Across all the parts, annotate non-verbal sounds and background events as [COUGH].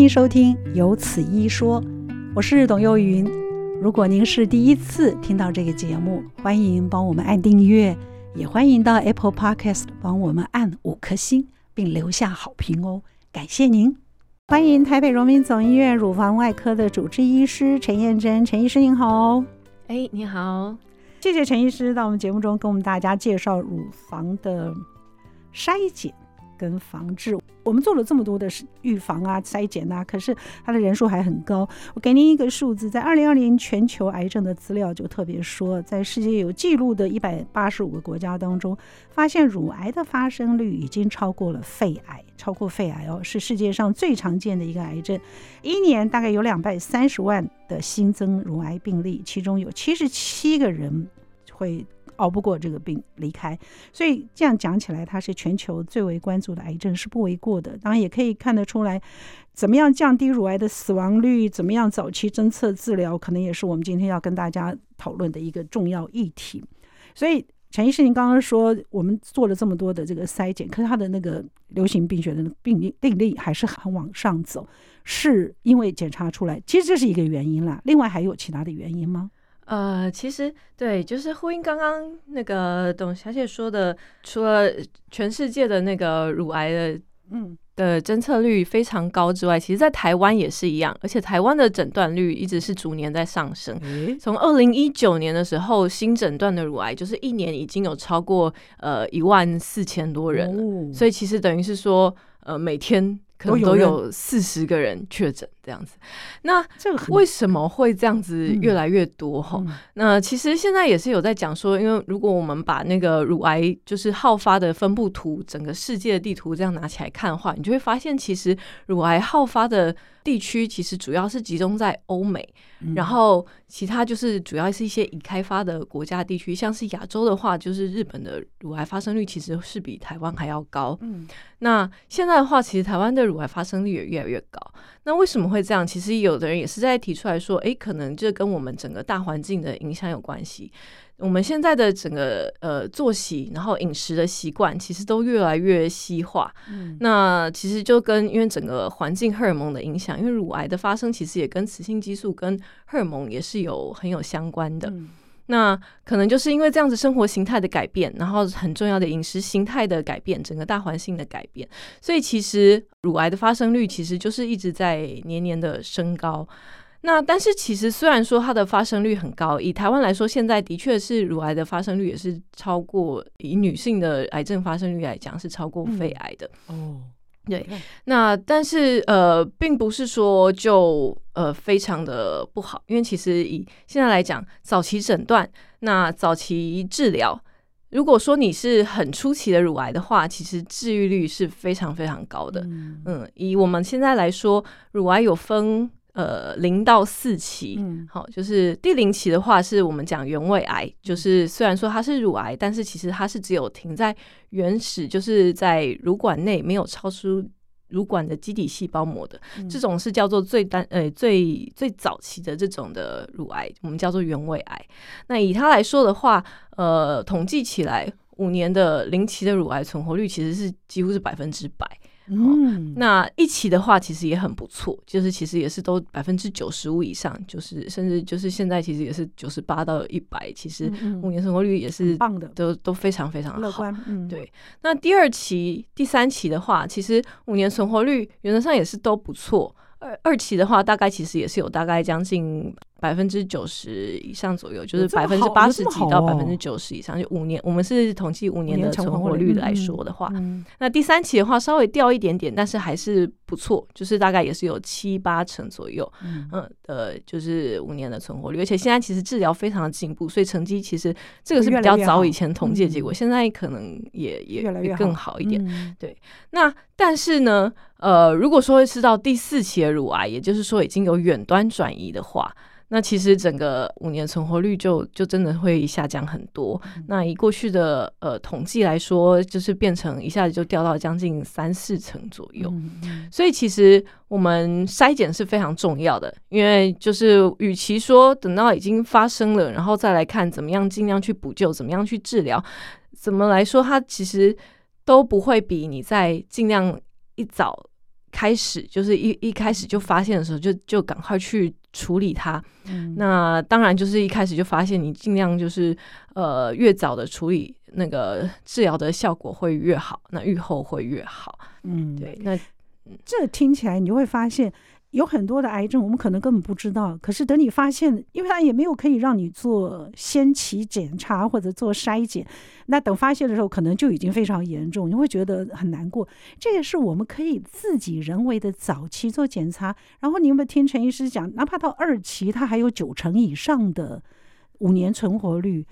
迎收听《有此一说》，我是董幼云。如果您是第一次听到这个节目，欢迎帮我们按订阅，也欢迎到 Apple Podcast 帮我们按五颗星，并留下好评哦，感谢您！欢迎台北荣民总医院乳房外科的主治医师陈燕珍，陈医师您好。哎，你好，谢谢陈医师到我们节目中跟我们大家介绍乳房的筛检。跟防治，我们做了这么多的预防啊、筛检啊，可是它的人数还很高。我给您一个数字，在二零二零全球癌症的资料就特别说，在世界有记录的一百八十五个国家当中，发现乳癌的发生率已经超过了肺癌，超过肺癌哦，是世界上最常见的一个癌症。一年大概有两百三十万的新增乳癌病例，其中有七十七个人会。熬不过这个病离开，所以这样讲起来，它是全球最为关注的癌症是不为过的。当然也可以看得出来，怎么样降低乳癌的死亡率，怎么样早期侦测治疗，可能也是我们今天要跟大家讨论的一个重要议题。所以陈医师，您刚刚说我们做了这么多的这个筛检，可是它的那个流行病学的病例病例还是很往上走，是因为检查出来，其实这是一个原因啦。另外还有其他的原因吗？呃，其实对，就是呼应刚刚那个董小姐说的，除了全世界的那个乳癌的嗯。的侦测率非常高之外，其实在台湾也是一样，而且台湾的诊断率一直是逐年在上升。从二零一九年的时候，新诊断的乳癌就是一年已经有超过呃一万四千多人了，哦，所以其实等于是说，呃，每天可能都有四十个人确诊。这样子，那为什么会这样子越来越多哈、嗯？那其实现在也是有在讲说，因为如果我们把那个乳癌就是好发的分布图，整个世界的地图这样拿起来看的话，你就会发现，其实乳癌好发的地区其实主要是集中在欧美，嗯、然后其他就是主要是一些已开发的国家地区，像是亚洲的话，就是日本的乳癌发生率其实是比台湾还要高。嗯，那现在的话，其实台湾的乳癌发生率也越来越高。那为什么会这样？其实有的人也是在提出来说，诶，可能这跟我们整个大环境的影响有关系。我们现在的整个呃作息，然后饮食的习惯，其实都越来越西化。嗯，那其实就跟因为整个环境荷尔蒙的影响，因为乳癌的发生其实也跟雌性激素跟荷尔蒙也是有很有相关的。嗯那可能就是因为这样子生活形态的改变，然后很重要的饮食形态的改变，整个大环境的改变，所以其实乳癌的发生率其实就是一直在年年的升高。那但是其实虽然说它的发生率很高，以台湾来说，现在的确是乳癌的发生率也是超过，以女性的癌症发生率来讲是超过肺癌的。哦、对，那但是呃，并不是说就呃非常的不好，因为其实以现在来讲，早期诊断、那早期治疗，如果说你是很初期的乳癌的话，其实治愈率是非常非常高的。嗯，嗯，以我们现在来说，乳癌有分。呃，零到四期，嗯，好，就是第零期的话，是我们讲原位癌，就是虽然说它是乳癌，但是其实它是只有停在原始，就是在乳管内没有超出乳管的基底细胞膜的，嗯，这种是叫做最单呃最最早期的这种的乳癌，我们叫做原位癌。那以它来说的话，呃，统计起来五年的零期的乳癌存活率其实是几乎是百分之百。嗯，那一期的话其实也很不错，就是其实也是都百分之九十五以上，就是甚至就是现在其实也是九十八到一百，其实五年存活率也是棒的，都都非常非常乐观。嗯，对。那第二期、第三期的话，其实五年存活率原则上也是都不错。二二期的话，大概其实也是有大概将近百分之九十以上左右，就是百分之八十几到百分之九十以上，就五年，我们是统计五年的存活率来说的话，那第三期的话稍微掉一点点，但是还是不错，就是大概也是有七八成左右，嗯。呃，就是五年的存活率，而且现在其实治疗非常的进步，所以成绩其实这个是比较早以前统计的结果，现在可能也也也更好。一点，对。那但是呢，呃，如果说会吃到第四期的乳癌，也就是说已经有远端转移的话，那其实整个五年存活率就就真的会下降很多。嗯、那以过去的呃统计来说，就是变成一下子就掉到将近三四成左右。嗯、所以其实我们筛检是非常重要的，因为就是与其说等到已经发生了，然后再来看怎么样尽量去补救，怎么样去治疗，怎么来说它其实都不会比你在尽量一早。开始就是一一开始就发现的时候，就就赶快去处理它。嗯、那当然就是一开始就发现，你尽量就是呃越早的处理，那个治疗的效果会越好，那愈后会越好。嗯，对，那这听起来你就会发现。有很多的癌症，我们可能根本不知道。可是等你发现，因为它也没有可以让你做先期检查或者做筛检，那等发现的时候，可能就已经非常严重，你会觉得很难过。这也是我们可以自己人为的早期做检查。然后你有没有听陈医师讲，哪怕到二期，它还有九成以上的五年存活率。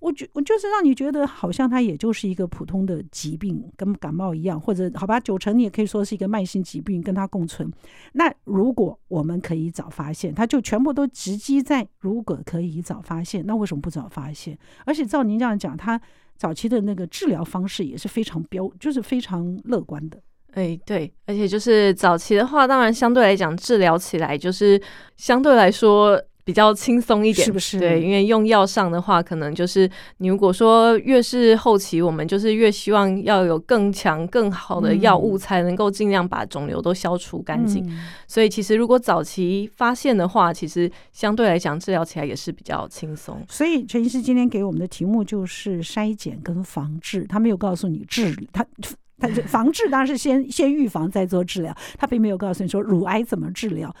我觉我就是让你觉得好像它也就是一个普通的疾病，跟感冒一样，或者好吧，九成你也可以说是一个慢性疾病，跟它共存。那如果我们可以早发现，它就全部都直击在如果可以早发现，那为什么不早发现？而且照您这样讲，它早期的那个治疗方式也是非常标，就是非常乐观的。哎，对，而且就是早期的话，当然相对来讲治疗起来就是相对来说。比较轻松一点，是不是？对，因为用药上的话，可能就是你如果说越是后期，我们就是越希望要有更强、更好的药物，才能够尽量把肿瘤都消除干净。嗯、所以，其实如果早期发现的话，其实相对来讲治疗起来也是比较轻松。所以，陈医师今天给我们的题目就是筛检跟防治，他没有告诉你治，他他防治当然是先先预防再做治疗，他并没有告诉你说乳癌怎么治疗。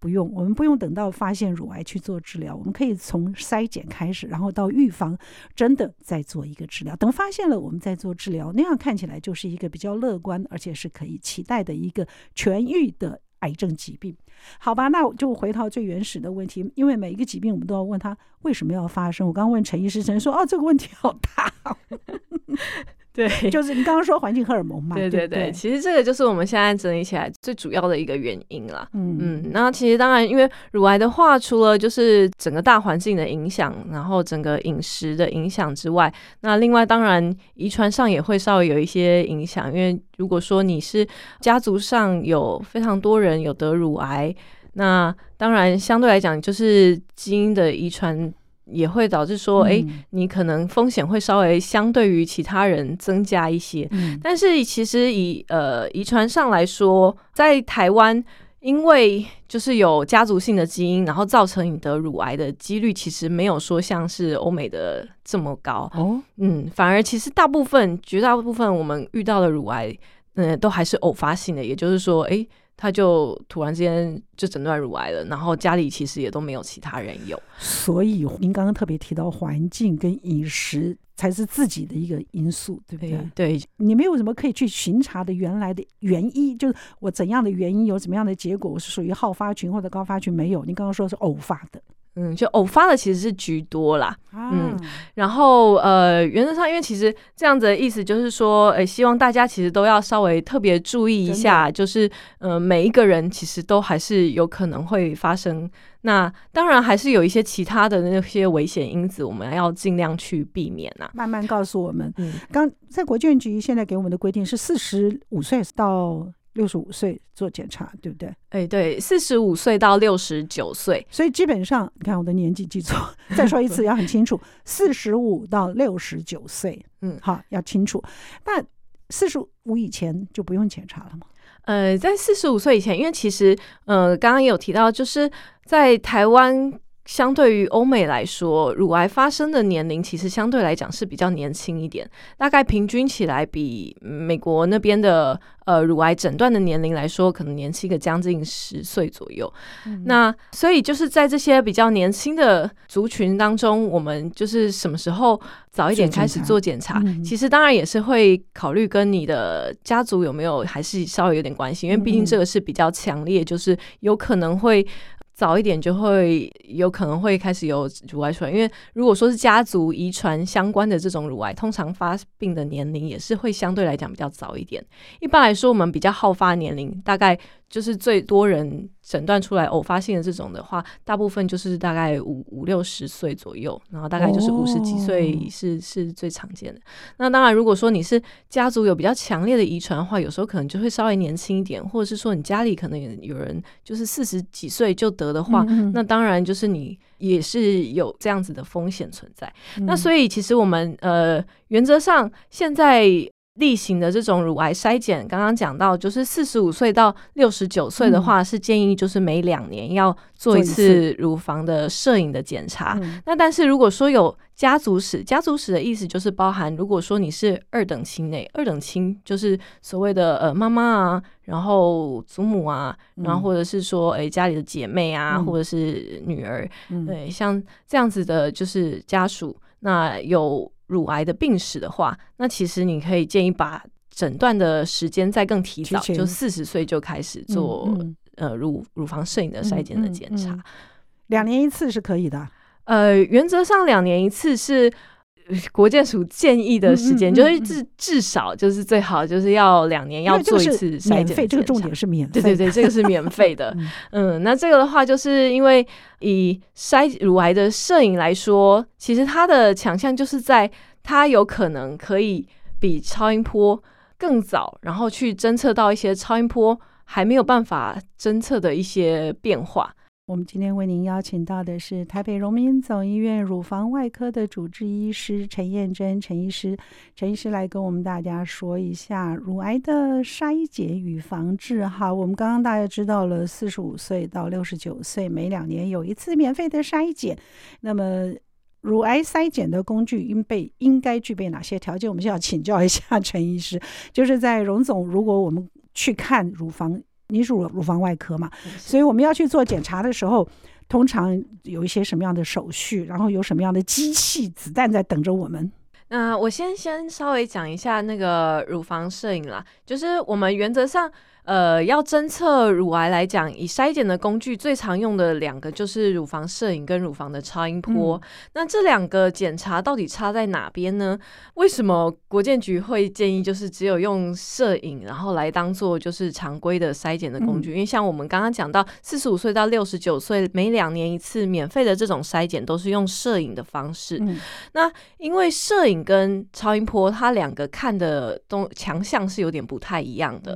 不用，我们不用等到发现乳癌去做治疗，我们可以从筛检开始，然后到预防，真的再做一个治疗。等发现了，我们再做治疗，那样看起来就是一个比较乐观，而且是可以期待的一个痊愈的癌症疾病。好吧，那我就回到最原始的问题，因为每一个疾病我们都要问他为什么要发生。我刚问陈医师，陈说哦，这个问题好大。[LAUGHS] 对，[LAUGHS] 就是你刚刚说环境荷尔蒙嘛。对对对，对对，其实这个就是我们现在整理起来最主要的一个原因啦。嗯嗯，那其实当然，因为乳癌的话，除了就是整个大环境的影响，然后整个饮食的影响之外，那另外当然遗传上也会稍微有一些影响。因为如果说你是家族上有非常多人有得乳癌，那当然相对来讲就是基因的遗传。也会导致说，哎，你可能风险会稍微相对于其他人增加一些。嗯，但是其实以呃遗传上来说，在台湾，因为就是有家族性的基因，然后造成你得乳癌的几率，其实没有说像是欧美的这么高。哦，嗯，反而其实大部分、绝大部分我们遇到的乳癌，嗯，都还是偶发性的，也就是说，哎。他就突然之间就诊断乳癌了，然后家里其实也都没有其他人有。所以您刚刚特别提到环境跟饮食才是自己的一个因素，对不对？对，你没有什么可以去巡查的原来的原因，就是我怎样的原因有怎么样的结果，我是属于好发群或者高发群，没有。您刚刚说是偶发的。嗯，就偶发的其实是居多啦，啊、嗯，然后呃，原则上，因为其实这样子的意思就是说，诶，希望大家其实都要稍微特别注意一下，就是呃，每一个人其实都还是有可能会发生。那当然还是有一些其他的那些危险因子，我们要尽量去避免啊。慢慢告诉我们，嗯，刚在国健局现在给我们的规定是四十五岁到。六十五岁做检查，对不对？哎，对，四十五岁到六十九岁，所以基本上，你看我的年纪记错，再说一次要很清楚，[LAUGHS] 四十五到六十九岁，嗯，好，要清楚。那四十五以前就不用检查了吗？呃，在四十五岁以前，因为其实，呃，刚刚也有提到，就是在台湾。相对于欧美来说，乳癌发生的年龄其实相对来讲是比较年轻一点，大概平均起来比美国那边的呃乳癌诊断的年龄来说，可能年轻个将近十岁左右。嗯、那所以就是在这些比较年轻的族群当中，我们就是什么时候早一点开始做检查？嗯、其实当然也是会考虑跟你的家族有没有还是稍微有点关系，因为毕竟这个是比较强烈，就是有可能会。早一点就会有可能会开始有乳癌出来，因为如果说是家族遗传相关的这种乳癌，通常发病的年龄也是会相对来讲比较早一点。一般来说，我们比较好发年龄大概。就是最多人诊断出来偶发性的这种的话，大部分就是大概五五六十岁左右，然后大概就是五十几岁是、哦、是最常见的。那当然，如果说你是家族有比较强烈的遗传的话，有时候可能就会稍微年轻一点，或者是说你家里可能有人就是四十几岁就得的话，那当然就是你也是有这样子的风险存在。嗯、那所以其实我们呃原则上现在。例行的这种乳癌筛检，刚刚讲到，就是四十五岁到六十九岁的话，是建议就是每两年要做一次乳房的摄影的检查。那但是如果说有家族史，家族史的意思就是包含，如果说你是二等亲内，二等亲就是所谓的呃妈妈啊，然后祖母啊，然后或者是说诶家里的姐妹啊，或者是女儿，对，像这样子的就是家属，那有。乳癌的病史的话，那其实你可以建议把诊断的时间再更提早，就四十岁就开始做、嗯嗯、呃乳乳房摄影的筛检的检查，两年一次是可以的。呃，原则上两年一次是。国建署建议的时间、嗯嗯嗯、就是至至少就是最好就是要两年要做一次筛检，这个重点是免费，对对对，这个是免费的。[LAUGHS] 嗯，那这个的话，就是因为以筛乳癌的摄影来说，其实它的强项就是在它有可能可以比超音波更早，然后去侦测到一些超音波还没有办法侦测的一些变化。我们今天为您邀请到的是台北荣民总医院乳房外科的主治医师陈燕珍陈医师，陈医师来跟我们大家说一下乳癌的筛检与防治。哈，我们刚刚大家知道了，四十五岁到六十九岁每两年有一次免费的筛检。那么，乳癌筛检的工具应备应该具备哪些条件？我们就要请教一下陈医师。就是在荣总，如果我们去看乳房。你是乳乳房外科嘛，所以我们要去做检查的时候，通常有一些什么样的手续，然后有什么样的机器子弹在等着我们？那我先先稍微讲一下那个乳房摄影啦，就是我们原则上。呃，要侦测乳癌来讲，以筛检的工具最常用的两个就是乳房摄影跟乳房的超音波。嗯、那这两个检查到底差在哪边呢？为什么国建局会建议就是只有用摄影，然后来当做就是常规的筛检的工具？嗯、因为像我们刚刚讲到，四十五岁到六十九岁每两年一次免费的这种筛检都是用摄影的方式。嗯、那因为摄影跟超音波它两个看的东强项是有点不太一样的。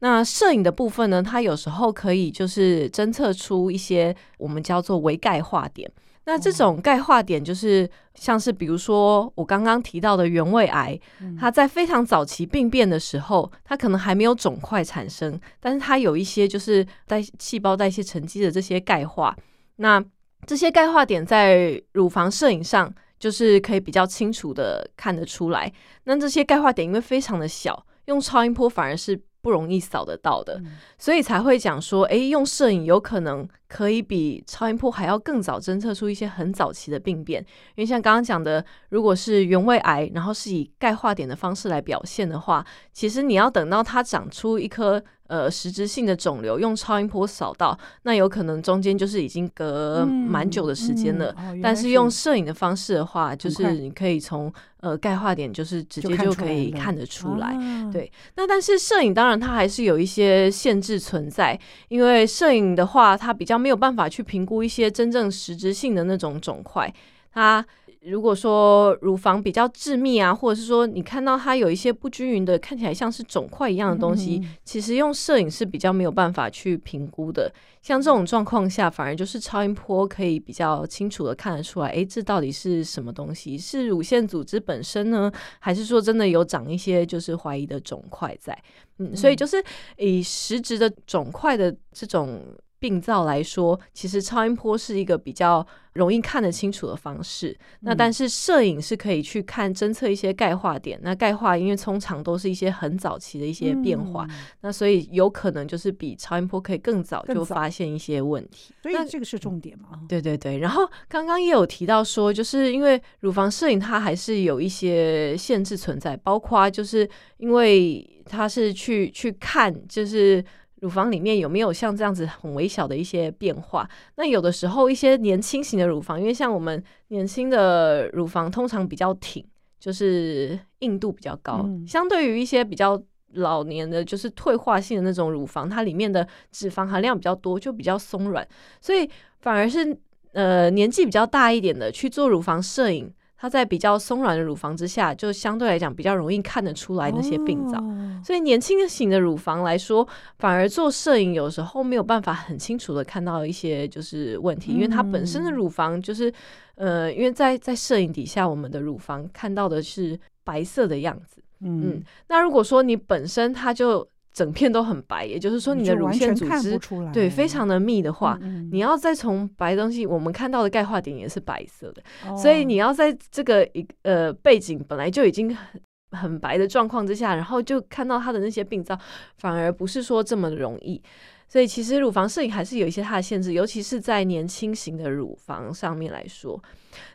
嗯、那摄影的部分呢，它有时候可以就是侦测出一些我们叫做微钙化点。那这种钙化点就是像是比如说我刚刚提到的原位癌，它在非常早期病变的时候，它可能还没有肿块产生，但是它有一些就是代细胞代谢沉积的这些钙化。那这些钙化点在乳房摄影上就是可以比较清楚的看得出来。那这些钙化点因为非常的小，用超音波反而是。不容易扫得到的，所以才会讲说，诶，用摄影有可能可以比超音波还要更早侦测出一些很早期的病变。因为像刚刚讲的，如果是原位癌，然后是以钙化点的方式来表现的话，其实你要等到它长出一颗。呃，实质性的肿瘤用超音波扫到，那有可能中间就是已经隔蛮久的时间了。嗯嗯哦、但是用摄影的方式的话，就是你可以从呃钙化点，就是直接就可以看得出来。对，那但是摄影当然它还是有一些限制存在，因为摄影的话，它比较没有办法去评估一些真正实质性的那种肿块，它。如果说乳房比较致密啊，或者是说你看到它有一些不均匀的，看起来像是肿块一样的东西，嗯、其实用摄影是比较没有办法去评估的。像这种状况下，反而就是超音波可以比较清楚的看得出来，哎，这到底是什么东西？是乳腺组织本身呢，还是说真的有长一些就是怀疑的肿块在？嗯，所以就是以实质的肿块的这种。病灶来说，其实超音波是一个比较容易看得清楚的方式。嗯、那但是摄影是可以去看侦测一些钙化点。那钙化因为通常都是一些很早期的一些变化，嗯、那所以有可能就是比超音波可以更早就发现一些问题。所以这个是重点嘛？对对对。然后刚刚也有提到说，就是因为乳房摄影它还是有一些限制存在，包括就是因为它是去去看就是。乳房里面有没有像这样子很微小的一些变化？那有的时候一些年轻型的乳房，因为像我们年轻的乳房通常比较挺，就是硬度比较高，嗯、相对于一些比较老年的，就是退化性的那种乳房，它里面的脂肪含量比较多，就比较松软，所以反而是呃年纪比较大一点的去做乳房摄影。它在比较松软的乳房之下，就相对来讲比较容易看得出来那些病灶。哦、所以年轻型的乳房来说，反而做摄影有时候没有办法很清楚的看到一些就是问题，嗯、因为它本身的乳房就是呃，因为在在摄影底下，我们的乳房看到的是白色的样子。嗯，嗯，那如果说你本身它就整片都很白，也就是说你的乳腺组织对非常的密的话，嗯嗯，你要再从白东西，我们看到的钙化点也是白色的，哦，所以你要在这个一呃背景本来就已经很很白的状况之下，然后就看到它的那些病灶，反而不是说这么容易。所以其实乳房摄影还是有一些它的限制，尤其是在年轻型的乳房上面来说。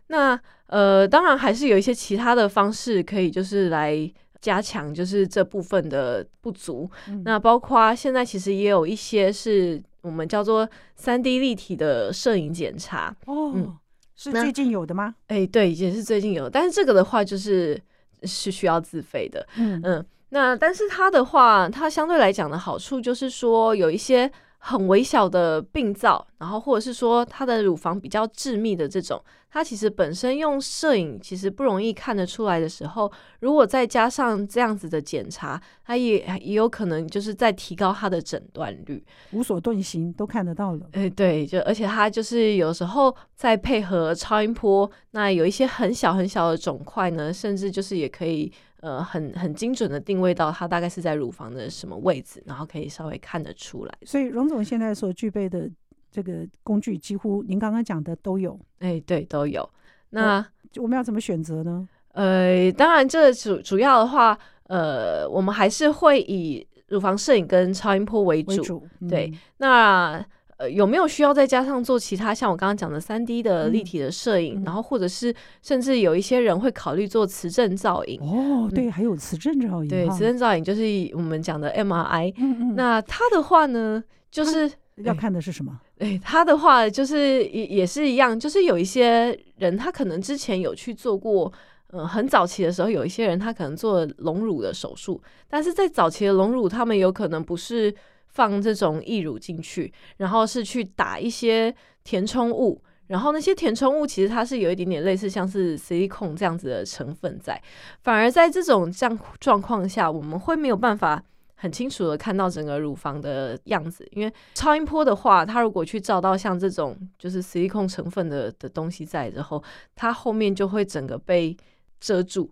那呃，当然还是有一些其他的方式可以就是来加强，就是这部分的不足。嗯、那包括现在其实也有一些是我们叫做三 D 立体的摄影检查。哦，嗯、是最近有的吗？哎，对，也是最近有，但是这个的话就是是需要自费的。嗯嗯。那但是它的话，它相对来讲的好处就是说，有一些很微小的病灶，然后或者是说它的乳房比较致密的这种，它其实本身用摄影其实不容易看得出来的时候，如果再加上这样子的检查，它也也有可能就是在提高它的诊断率，无所遁形都看得到了。哎，对，就而且它就是有时候再配合超音波，那有一些很小很小的肿块呢，甚至就是也可以。呃，很很精准的定位到它大概是在乳房的什么位置，然后可以稍微看得出来。所以荣总现在所具备的这个工具，几乎您刚刚讲的都有。哎，对，都有。那我，我们要怎么选择呢？呃，当然，这主主要的话，呃，我们还是会以乳房摄影跟超音波为主。为主嗯、对，那。呃，有没有需要再加上做其他像我刚刚讲的三 D 的立体的摄影，嗯、然后或者是甚至有一些人会考虑做磁振造影哦，对，嗯、还有磁振造影，对，磁振造影就是我们讲的 MRI。嗯嗯，那它的话呢，就是要看的是什么？哎，他的话就是也也是一样，就是有一些人他可能之前有去做过，嗯、呃，很早期的时候有一些人他可能做隆乳的手术，但是在早期的隆乳，他们有可能不是。放这种义乳进去，然后是去打一些填充物，然后那些填充物其实它是有一点点类似像是 silicone 这样子的成分在，反而在这种这样状况下，我们会没有办法很清楚的看到整个乳房的样子，因为超音波的话，它如果去照到像这种就是 silicone 成分的的东西在之后，它后面就会整个被遮住，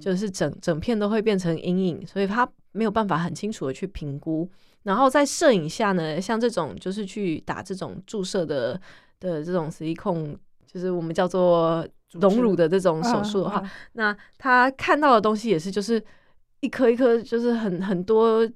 就是整整片都会变成阴影，所以它没有办法很清楚的去评估。然后在摄影下呢，像这种就是去打这种注射的的这种 silicone，就是我们叫做隆乳的这种手术的话，啊啊、那他看到的东西也是就是一颗一颗，就是很很多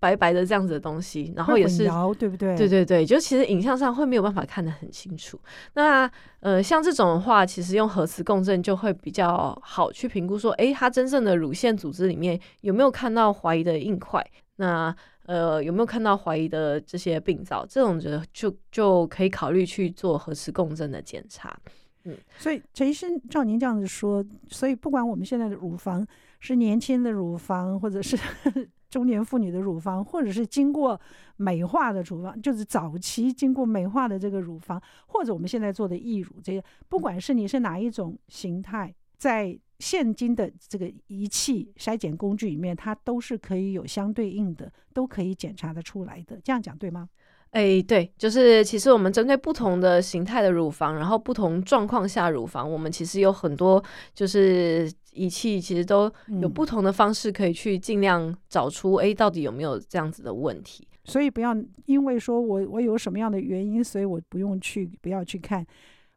白白的这样子的东西，然后也是对不对？对对对，就其实影像上会没有办法看得很清楚。那呃，像这种的话，其实用核磁共振就会比较好去评估说，诶，它真正的乳腺组织里面有没有看到怀疑的硬块？那呃，有没有看到怀疑的这些病灶？这种就就就可以考虑去做核磁共振的检查。嗯，所以陈医生照您这样子说，所以不管我们现在的乳房是年轻的乳房，或者是 [LAUGHS] 中年妇女的乳房，或者是经过美化的乳房，就是早期经过美化的这个乳房，或者我们现在做的义乳，这些不管是你是哪一种形态，在现今的这个仪器筛检工具里面，它都是可以有相对应的，都可以检查得出来的。这样讲对吗？哎，对，就是其实我们针对不同的形态的乳房，然后不同状况下乳房，我们其实有很多就是仪器，其实都有不同的方式可以去尽量找出，哎、嗯，到底有没有这样子的问题。所以不要因为说我我有什么样的原因，所以我不用去，不要去看，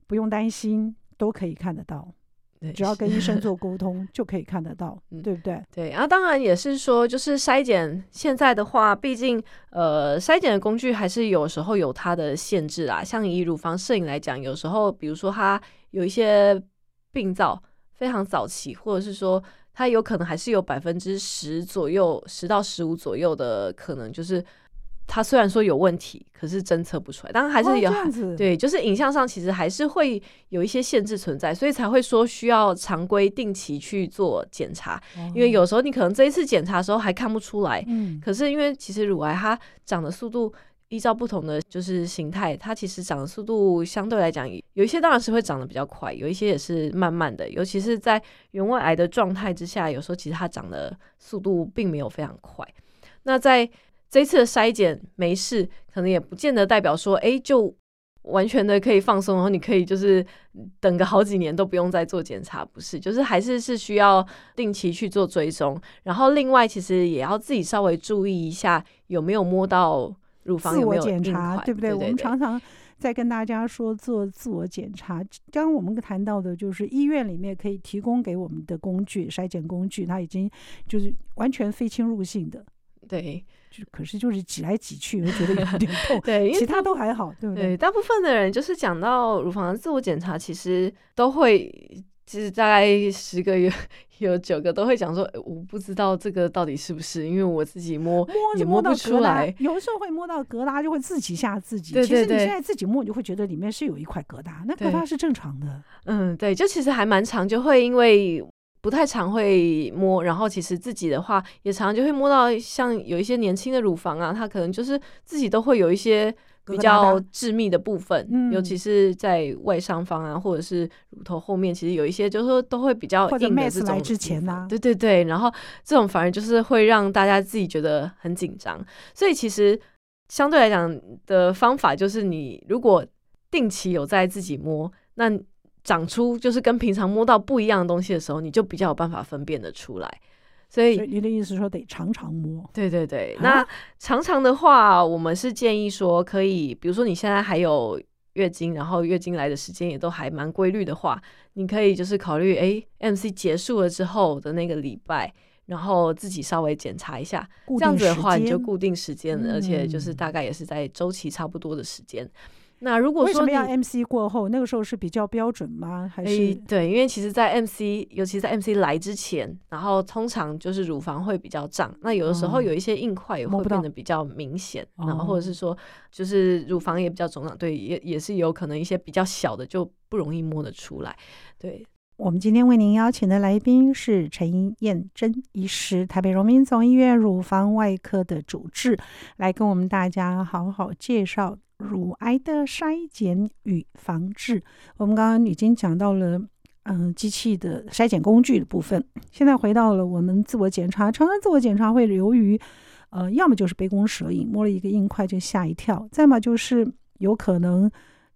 不用担心，都可以看得到。只要跟医生做沟通 [LAUGHS] 就可以看得到，嗯、对不对？对，然后当然也是说，就是筛检现在的话，毕竟呃，筛检的工具还是有时候有它的限制啊。像以乳房摄影来讲，有时候比如说它有一些病灶非常早期，或者是说它有可能还是有百分之十左右，十到十五左右的可能就是。它虽然说有问题，可是侦测不出来。当然还是有，哦、对，就是影像上其实还是会有一些限制存在，所以才会说需要常规定期去做检查。哦、因为有时候你可能这一次检查的时候还看不出来，嗯，可是因为其实乳癌它长的速度依照不同的就是形态，它其实长的速度相对来讲，有一些当然是会长得比较快，有一些也是慢慢的。尤其是在原位癌的状态之下，有时候其实它长的速度并没有非常快。那在这次的筛检没事，可能也不见得代表说，哎，就完全的可以放松，然后你可以就是等个好几年都不用再做检查，不是？就是还是是需要定期去做追踪。然后另外，其实也要自己稍微注意一下有没有摸到乳房有没有自我检查，对不对？对对对，我们常常在跟大家说做自我检查。刚刚我们谈到的就是医院里面可以提供给我们的工具，筛检工具，它已经就是完全非侵入性的，对。就可是就是挤来挤去，我觉得有点痛。[LAUGHS] 对，其他都还好，对不对？对，大部分的人就是讲到乳房的自我检查，其实都会，其实大概十个有 [LAUGHS] 有九个都会讲说，我不知道这个到底是不是，因为我自己摸摸也摸不出来。有的时候会摸到疙瘩，就会自己吓自己。对对对。其实你现在自己摸，你就会觉得里面是有一块疙瘩，那疙瘩是正常的。嗯，对，就其实还蛮长，就会因为。不太常会摸，然后其实自己的话也常常就会摸到，像有一些年轻的乳房啊，它可能就是自己都会有一些比较致密的部分，嗯、尤其是在外上方啊，或者是乳头后面，其实有一些就是说都会比较硬的这种。来之前呢、啊，对对对，然后这种反而就是会让大家自己觉得很紧张，所以其实相对来讲的方法就是，你如果定期有在自己摸，那。长出就是跟平常摸到不一样的东西的时候，你就比较有办法分辨得出来。所以，你的意思是说得常常摸？对对对。那常常的话，我们是建议说可以，比如说你现在还有月经，然后月经来的时间也都还蛮规律的话，你可以就是考虑，哎，MC 结束了之后的那个礼拜，然后自己稍微检查一下。这样子的话，你就固定时间，嗯，而且就是大概也是在周期差不多的时间。那如果说要 MC 过后，那个时候是比较标准吗？还是、欸、对，因为其实，在 MC，尤其在 MC 来之前，然后通常就是乳房会比较胀，那有的时候有一些硬块也会变得比较明显，然后或者是说，就是乳房也比较肿胀，对，也也是有可能一些比较小的就不容易摸得出来。对，我们今天为您邀请的来宾是陈燕珍医师，台北荣民总医院乳房外科的主治，来跟我们大家好好介绍。乳癌的筛检与防治，我们刚刚已经讲到了，嗯、机器的筛检工具的部分。现在回到了我们自我检查，常常自我检查会由于，呃，要么就是杯弓蛇影，摸了一个硬块就吓一跳；再么就是有可能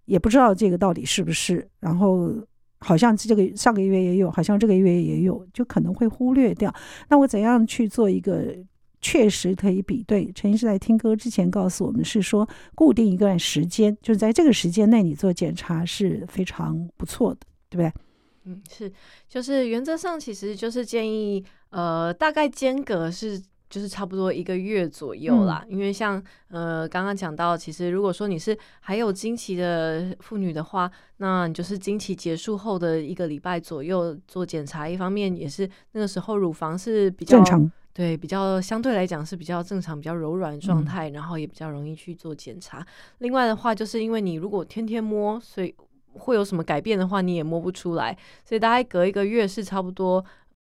也不知道这个到底是不是，然后好像这个上个月也有，好像这个月也有，就可能会忽略掉。那我怎样去做一个？确实可以比对。陈医师在听歌之前告诉我们，是说固定一段时间，就是在这个时间内你做检查是非常不错的，对不对？嗯，是，就是原则上其实就是建议，呃，大概间隔是就是差不多一个月左右啦。嗯、因为像呃刚刚讲到，其实如果说你是还有经期的妇女的话，那你就是经期结束后的一个礼拜左右做检查，一方面也是那个时候乳房是比较正常。对，比较相对来讲是比较正常、比较柔软的状态，嗯，然后也比较容易去做检查。另外的话，就是因为你如果天天摸，所以会有什么改变的话，你也摸不出来。所以大概隔一个月是差不多，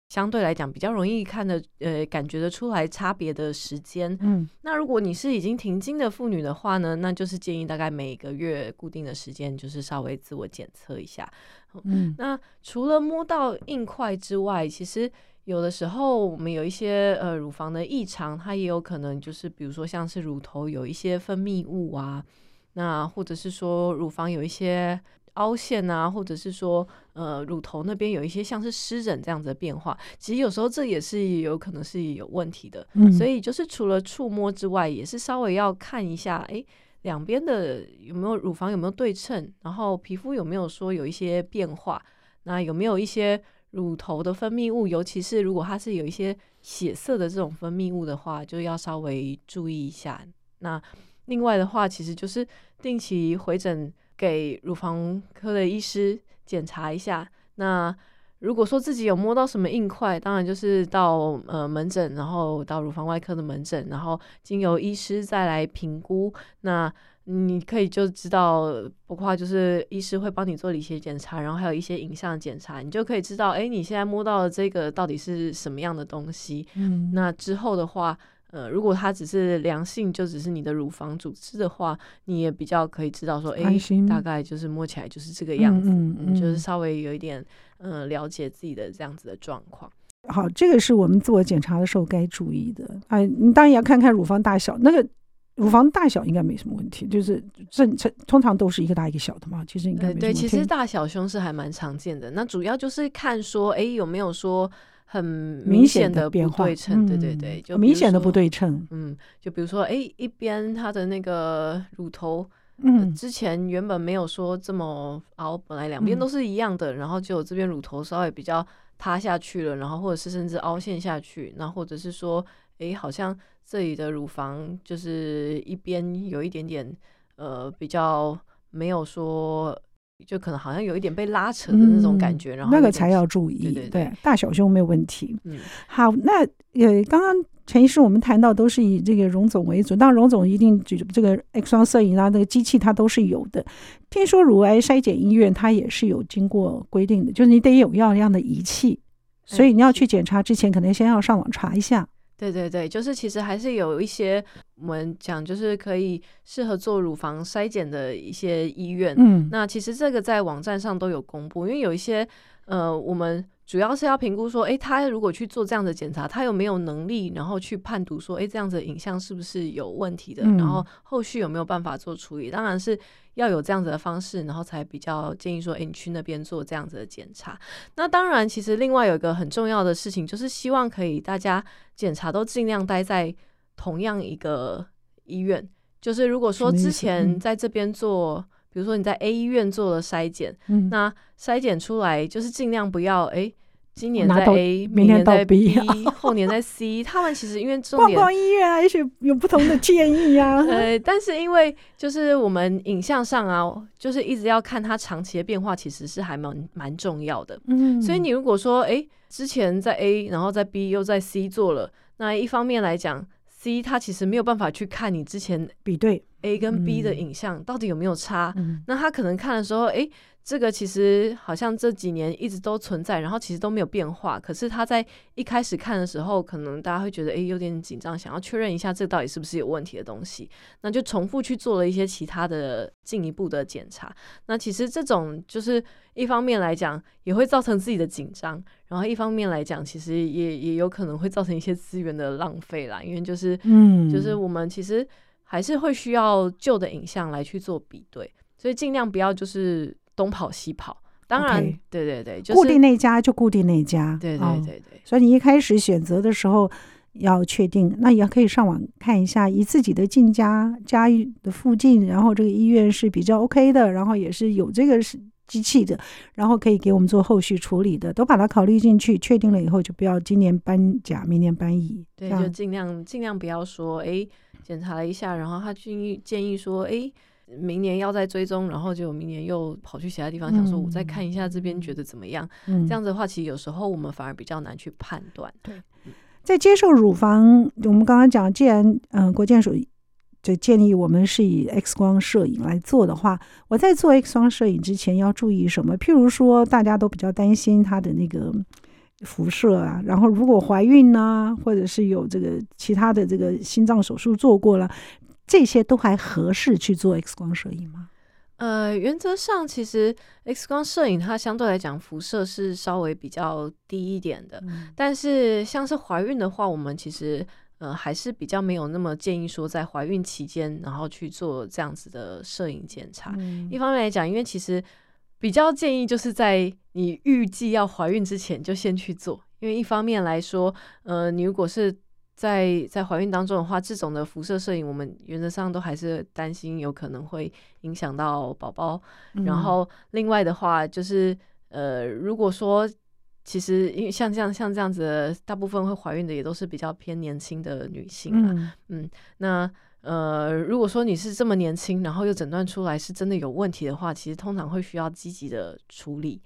相对来讲比较容易看的，呃，感觉得出来差别的时间。嗯，那如果你是已经停经的妇女的话呢，那就是建议大概每个月固定的时间，就是稍微自我检测一下。嗯，那除了摸到硬块之外，其实。有的时候，我们有一些呃乳房的异常，它也有可能就是，比如说像是乳头有一些分泌物啊，那或者是说乳房有一些凹陷啊，或者是说呃乳头那边有一些像是湿疹这样子的变化，其实有时候这也是有可能是有问题的。嗯，所以就是除了触摸之外，也是稍微要看一下，哎，两边的有没有乳房有没有对称，然后皮肤有没有说有一些变化，那有没有一些。乳头的分泌物，尤其是如果它是有一些血色的这种分泌物的话，就要稍微注意一下。那另外的话，其实就是定期回诊给乳房科的医师检查一下。那如果说自己有摸到什么硬块，当然就是到呃门诊，然后到乳房外科的门诊，然后经由医师再来评估。那你可以就知道，包括就是医师会帮你做理学检查，然后还有一些影像检查，你就可以知道，哎，你现在摸到的这个到底是什么样的东西。嗯，那之后的话，呃，如果它只是良性，就只是你的乳房组织的话，你也比较可以知道说，哎，大概就是摸起来就是这个样子，嗯，嗯，嗯，就是稍微有一点，呃，了解自己的这样子的状况。好，这个是我们自我检查的时候该注意的。哎，你当然也要看看乳房大小，那个。乳房大小应该没什么问题，就是正常通常都是一个大一个小的嘛。其实应该没什么。对，其实大小胸是还蛮常见的。那主要就是看说，哎，有没有说很明显的不对称？对对对，就明显的不对称。嗯，就比如说，哎，一边它的那个乳头，嗯、呃，之前原本没有说这么凹，本来两边都是一样的，嗯、然后就这边乳头稍微比较塌下去了，然后或者是甚至凹陷下去，那或者是说，哎，好像。这里的乳房就是一边有一点点，呃，比较没有说，就可能好像有一点被拉扯的那种感觉，嗯、然后那个才要注意。对对对，对，大小胸没有问题。嗯，好，那呃，刚刚陈医师我们谈到都是以这个荣总为主，当然荣总一定举这个 X 光摄影啊，那个机器它都是有的。听说乳癌筛检医院它也是有经过规定的，就是你得有要这样的仪器，所以你要去检查之前，可能先要上网查一下。对对对，就是其实还是有一些我们讲，就是可以适合做乳房筛检的一些医院。嗯，那其实这个在网站上都有公布，因为有一些呃，我们。主要是要评估说，诶，他如果去做这样的检查，他有没有能力，然后去判读说，诶，这样子的影像是不是有问题的，嗯、然后后续有没有办法做处理？当然是要有这样子的方式，然后才比较建议说，诶，你去那边做这样子的检查。那当然，其实另外有一个很重要的事情，就是希望可以大家检查都尽量待在同样一个医院。就是如果说之前在这边做。比如说你在 A 医院做了筛检，嗯、那筛检出来就是尽量不要哎，今年在 A，明年在 B，[LAUGHS] 后年在 C。他们其实因为重点逛逛医院啊，也许有不同的建议、啊。[LAUGHS] 呃，但是因为就是我们影像上啊，就是一直要看它长期的变化，其实是还蛮蛮重要的。嗯，所以你如果说哎，之前在 A，然后在 B 又在 C 做了，那一方面来讲，C 它其实没有办法去看你之前比对。A 跟 B 的影像到底有没有差？嗯、那他可能看的时候，哎、欸，这个其实好像这几年一直都存在，然后其实都没有变化。可是他在一开始看的时候，可能大家会觉得，哎、欸，有点紧张，想要确认一下这到底是不是有问题的东西。那就重复去做了一些其他的进一步的检查。那其实这种就是一方面来讲，也会造成自己的紧张，然后一方面来讲，其实也也有可能会造成一些资源的浪费啦。因为就是，嗯，就是我们其实。还是会需要旧的影像来去做比对，所以尽量不要就是东跑西跑。当然，Okay. 对对对，就是、固定那家就固定那家。对对对对、哦。所以你一开始选择的时候要确定，那也可以上网看一下，以自己的近家家的附近，然后这个医院是比较 OK 的，然后也是有这个是机器的，然后可以给我们做后续处理的，都把它考虑进去。确定了以后，就不要今年搬甲，明年搬乙。对，就尽量尽量不要说哎。检查了一下，然后他建议建议说：“哎，明年要再追踪，然后就明年又跑去其他地方，想说我再看一下这边觉得怎么样。嗯、这样子的话，其实有时候我们反而比较难去判断。对，在接受乳房，我们刚刚讲，既然嗯、呃，国健署就建议我们是以 X 光摄影来做的话，我在做 X 光摄影之前要注意什么？譬如说，大家都比较担心他的那个。”辐射啊，然后如果怀孕呢、啊，或者是有这个其他的这个心脏手术做过了，这些都还合适去做 X 光摄影吗？呃，原则上其实 X 光摄影它相对来讲辐射是稍微比较低一点的，嗯、但是像是怀孕的话，我们其实呃还是比较没有那么建议说在怀孕期间然后去做这样子的摄影检查。嗯、一方面来讲，因为其实。比较建议就是在你预计要怀孕之前就先去做，因为一方面来说，呃，你如果是在在怀孕当中的话，这种的辐射摄影，我们原则上都还是担心有可能会影响到宝宝。嗯、然后另外的话，就是呃，如果说其实因为像这样像这样子的，大部分会怀孕的也都是比较偏年轻的女性啊，嗯，嗯，那。呃，如果说你是这么年轻，然后又诊断出来是真的有问题的话，其实通常会需要积极的处理。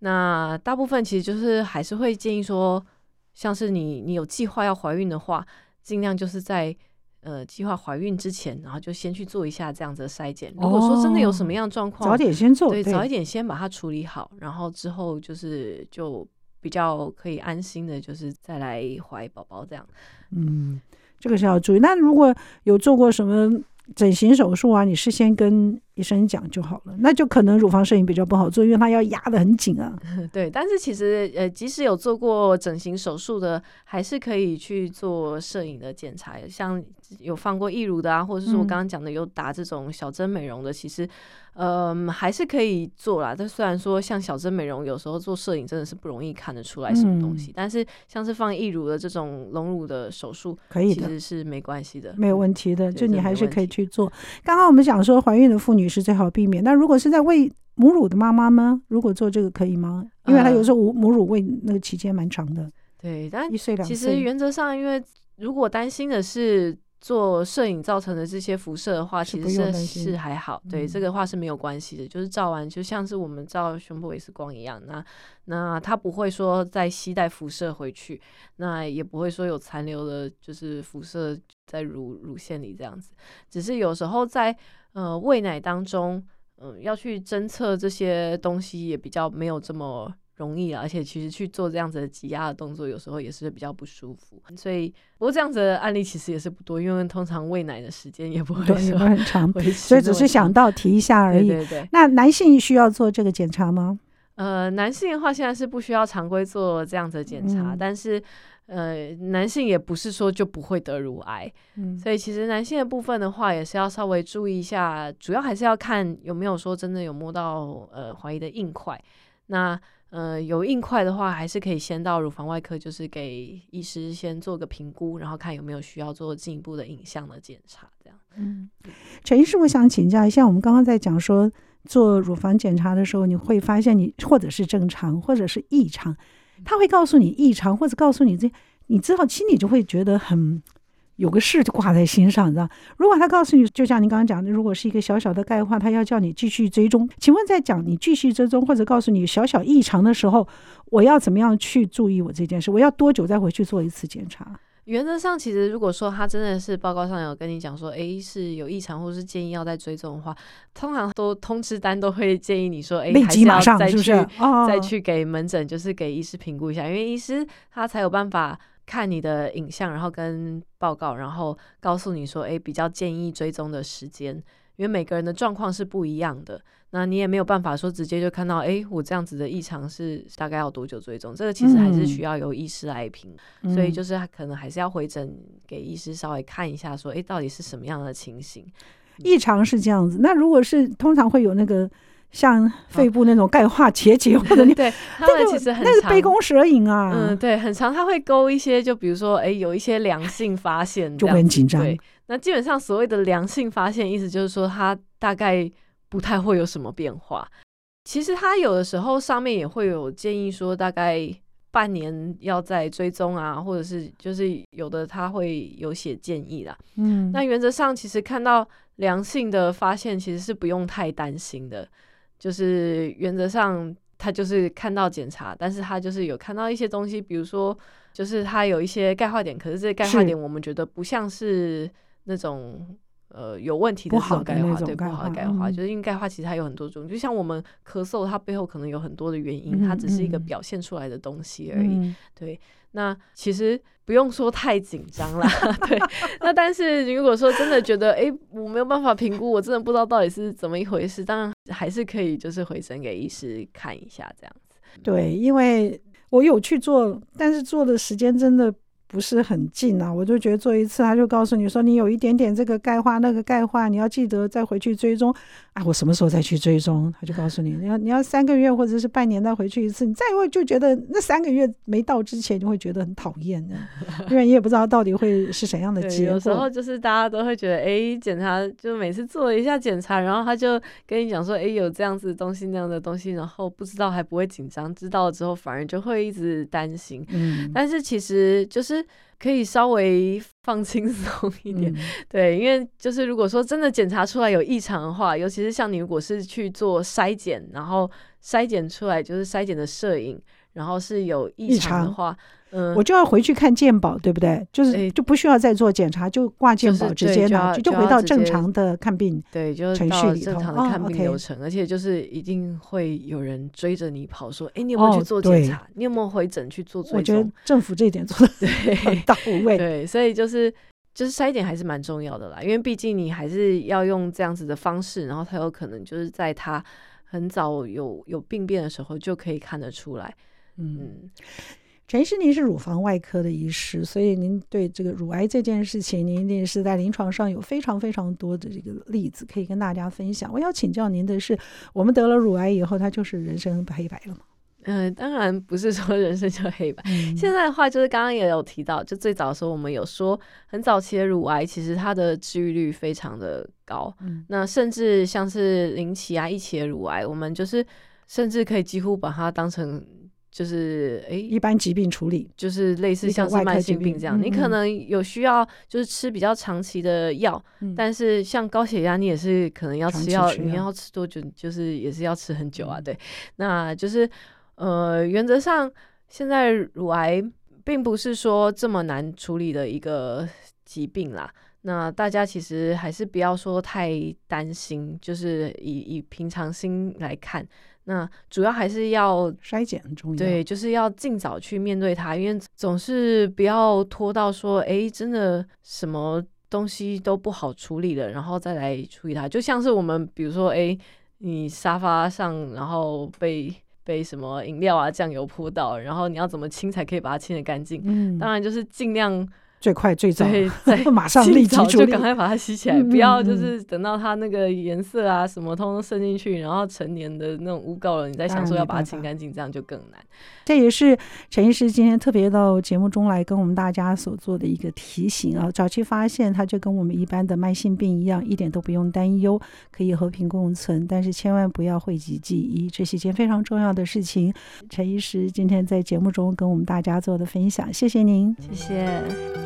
那大部分其实就是还是会建议说，像是你你有计划要怀孕的话，尽量就是在呃计划怀孕之前，然后就先去做一下这样子的筛检。如果说真的有什么样状况，早点先做，对，对早一点先把它处理好，然后之后就是就比较可以安心的，就是再来怀宝宝这样。嗯。这个是要注意。那如果有做过什么整形手术啊，你事先跟医生讲就好了，那就可能乳房摄影比较不好做，因为它要压得很紧啊。[LAUGHS] 对，但是其实呃，即使有做过整形手术的，还是可以去做摄影的检查，像有放过义乳的啊，或者是说我刚刚讲的有打这种小针美容的，嗯、其实呃还是可以做啦。但虽然说像小针美容，有时候做摄影真的是不容易看得出来什么东西，嗯、但是像是放义乳的这种隆乳的手术，可以的，其实是没关系的，没有问题的，就你还是可以去做。刚刚我们讲说怀孕的妇女。是最好避免。那如果是在喂母乳的妈妈呢？如果做这个可以吗？因为她有时候母母乳喂那个期间蛮长的。呃、对，但一岁两岁。其实原则上，因为如果担心的是做摄影造成的这些辐射的话，其实是是还好。对，这个话是没有关系的。就是照完，就像是我们照胸部 X 光一样。那那它不会说再携带辐射回去，那也不会说有残留的，就是辐射在乳乳腺里这样子。只是有时候在呃，喂奶当中，嗯、呃，要去侦测这些东西也比较没有这么容易啊，而且其实去做这样子的挤压的动作，有时候也是比较不舒服。所以，不过这样子的案例其实也是不多，因为通常喂奶的时间也不会说很长，[LAUGHS] 所以只是想到提一下而已。对对对。那男性需要做这个检查吗？呃，男性的话现在是不需要常规做这样子的检查，嗯、但是。呃，男性也不是说就不会得乳癌，嗯，所以其实男性的部分的话，也是要稍微注意一下，主要还是要看有没有说真的有摸到呃怀疑的硬块。那呃有硬块的话，还是可以先到乳房外科，就是给医师先做个评估，然后看有没有需要做进一步的影像的检查，这样。嗯，陈医师，我想请教一下，我们刚刚在讲说做乳房检查的时候，你会发现你或者是正常，或者是异常。他会告诉你异常，或者告诉你这，你知道，心里就会觉得很有个事就挂在心上，知道？如果他告诉你，就像您刚刚讲的，如果是一个小小的钙化，他要叫你继续追踪。请问，在讲你继续追踪或者告诉你小小异常的时候，我要怎么样去注意我这件事？我要多久再回去做一次检查？原则上，其实如果说他真的是报告上有跟你讲说，诶是有异常，或是建议要再追踪的话，通常都通知单都会建议你说，诶还是要再去再去给门诊，就是给医师评估一下，因为医师他才有办法看你的影像，然后跟报告，然后告诉你说，诶比较建议追踪的时间，因为每个人的状况是不一样的。那你也没有办法说直接就看到，哎，我这样子的异常是大概要多久追踪？这个其实还是需要由医师来评，嗯、所以就是可能还是要回诊给医师稍微看一下，说，哎，到底是什么样的情形？异常是这样子。那如果是通常会有那个像肺部那种钙化结节，或者你对，他们其实很常那是杯弓蛇影啊，嗯，对，很长，他会勾一些，就比如说，哎，有一些良性发现，就很紧张。对，那基本上所谓的良性发现，意思就是说，它大概。不太会有什么变化。其实它有的时候上面也会有建议说，大概半年要再追踪啊，或者是就是有的它会有写建议啦。嗯，那原则上其实看到良性的发现，其实是不用太担心的。就是原则上他就是看到检查，但是他就是有看到一些东西，比如说就是他有一些钙化点，可是这些钙化点我们觉得不像是那种。呃，有问题的这种钙化，对，不好的钙化，就是因为钙化其实它有很多种，就像我们咳嗽，它背后可能有很多的原因，它只是一个表现出来的东西而已。[LAUGHS] 对，那其实不用说太紧张啦。[LAUGHS] 对，那但是如果说真的觉得，哎，我没有办法评估，我真的不知道到底是怎么一回事，当然还是可以就是回诊给医师看一下这样子。对，因为我有去做，但是做的时间真的。不是很近啊，我就觉得做一次，他就告诉你说，你有一点点这个钙化，那个钙化，你要记得再回去追踪。啊，我什么时候再去追踪？他就告诉你，你要你要三个月或者是半年再回去一次。你再会就觉得那三个月没到之前，就会觉得很讨厌的，因为你也不知道到底会是怎样的结果。有时候就是大家都会觉得，哎，检查就每次做一下检查，然后他就跟你讲说，哎，有这样子的东西那样的东西，然后不知道还不会紧张，知道了之后反而就会一直担心。嗯，但是其实就是。可以稍微放轻松一点，嗯、对，因为就是如果说真的检查出来有异常的话，尤其是像你如果是去做筛检，然后筛检出来就是筛检的摄影，然后是有异常的话。嗯，我就要回去看健保，对不对？就是就不需要再做检查，就挂健保直接拿，就就回到正常的看病，对，就是到正常的看病流程。而且就是一定会有人追着你跑，说：“哎，你有没有去做检查？你有没有回诊去做追踪？”我觉得政府这一点做的对很到 [LAUGHS] 位。对，所以就是就是筛检还是蛮重要的啦，因为毕竟你还是要用这样子的方式，然后才有可能就是在他很早有有病变的时候就可以看得出来。嗯，陈医师，您是乳房外科的医师，所以您对这个乳癌这件事情，您一定是在临床上有非常非常多的这个例子可以跟大家分享。我要请教您的是，我们得了乳癌以后，它就是人生黑白了吗？嗯、呃，当然不是说人生就黑白。嗯、现在的话，就是刚刚也有提到，就最早的时候我们有说，很早期的乳癌其实它的治愈率非常的高。嗯、那甚至像是零期啊、一期的乳癌，我们就是甚至可以几乎把它当成。就是诶，一般疾病处理，就是类似像是慢性病这样，你可能有需要就是吃比较长期的药，嗯、但是像高血压，你也是可能要吃药，你要吃多久？就是也是要吃很久啊。对，那就是呃，原则上现在乳癌并不是说这么难处理的一个疾病啦。那大家其实还是不要说太担心，就是以以平常心来看。那主要还是要筛检很重要，对，就是要尽早去面对它，因为总是不要拖到说，哎，真的什么东西都不好处理了，然后再来处理它。就像是我们，比如说，哎，你沙发上然后被被什么饮料啊、酱油泼到，然后你要怎么清才可以把它清得干净？嗯，当然就是尽量。最快最早，对，[LAUGHS] 马上立即就赶快把它洗起来，嗯、不要就是等到它那个颜色啊什么通通渗进去，然后成年的那种污垢了，你再想说要把它清干净，这样就更难。这也是陈医师今天特别到节目中来跟我们大家所做的一个提醒啊。早期发现它就跟我们一般的慢性病一样，一点都不用担忧，可以和平共存。但是千万不要讳疾忌医，这是一件非常重要的事情。陈医师今天在节目中跟我们大家做的分享，谢谢您，谢谢。